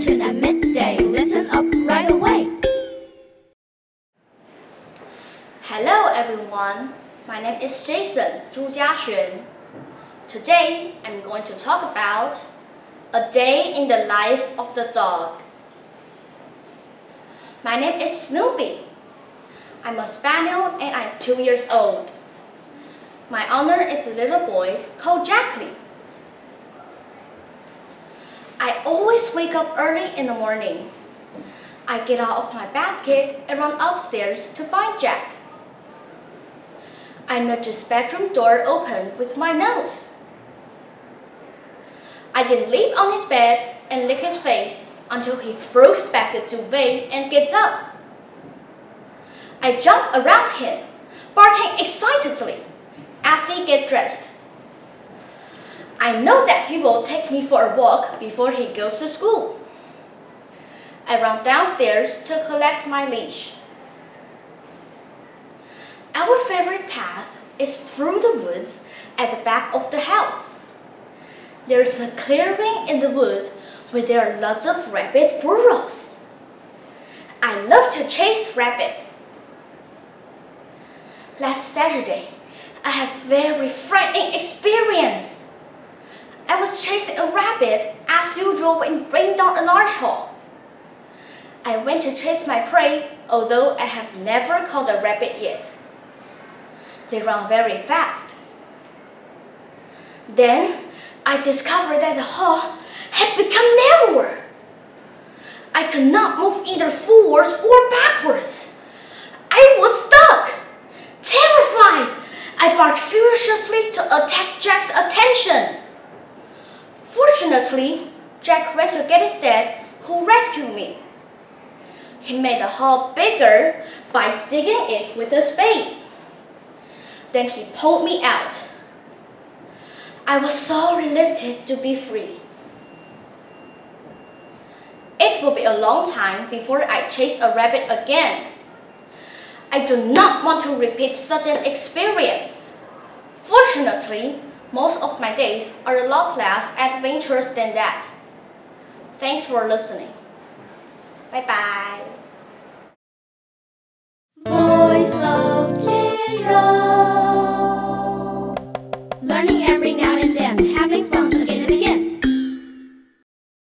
Newton at midday. Listen up right away. Hello everyone. My name is Jason Zhu Jiaxuan. Today I'm going to talk about a day in the life of the dog. My name is Snoopy. I'm a spaniel and I'm two years old. My owner is a little boy called Jackie. Wake up early in the morning. I get out of my basket and run upstairs to find Jack. I nudge his bedroom door open with my nose. I then leap on his bed and lick his face until he throws back the duvet and gets up. I jump around him, barking excitedly as he gets dressed. I know that he will take me for a walk before he goes to school. I run downstairs to collect my leash. Our favorite path is through the woods at the back of the house. There's a clearing in the woods where there are lots of rabbit burrows. I love to chase rabbit. Last Saturday, I had very frightening experience. I was chasing a rabbit as usual it rained down a large hole. I went to chase my prey, although I have never caught a rabbit yet. They run very fast. Then I discovered that the hole had become narrower. I could not move either forwards or backwards. I was stuck. Terrified, I barked furiously to attract Jack's attention. Fortunately, Jack ran to get his dad, who rescued me. He made the hole bigger by digging it with a spade. Then he pulled me out. I was so relieved to be free. It will be a long time before I chase a rabbit again. I do not want to repeat such an experience. Fortunately, most of my days are a lot less adventurous than that. Thanks for listening. Bye bye. Voice of Jiro. Learning every now.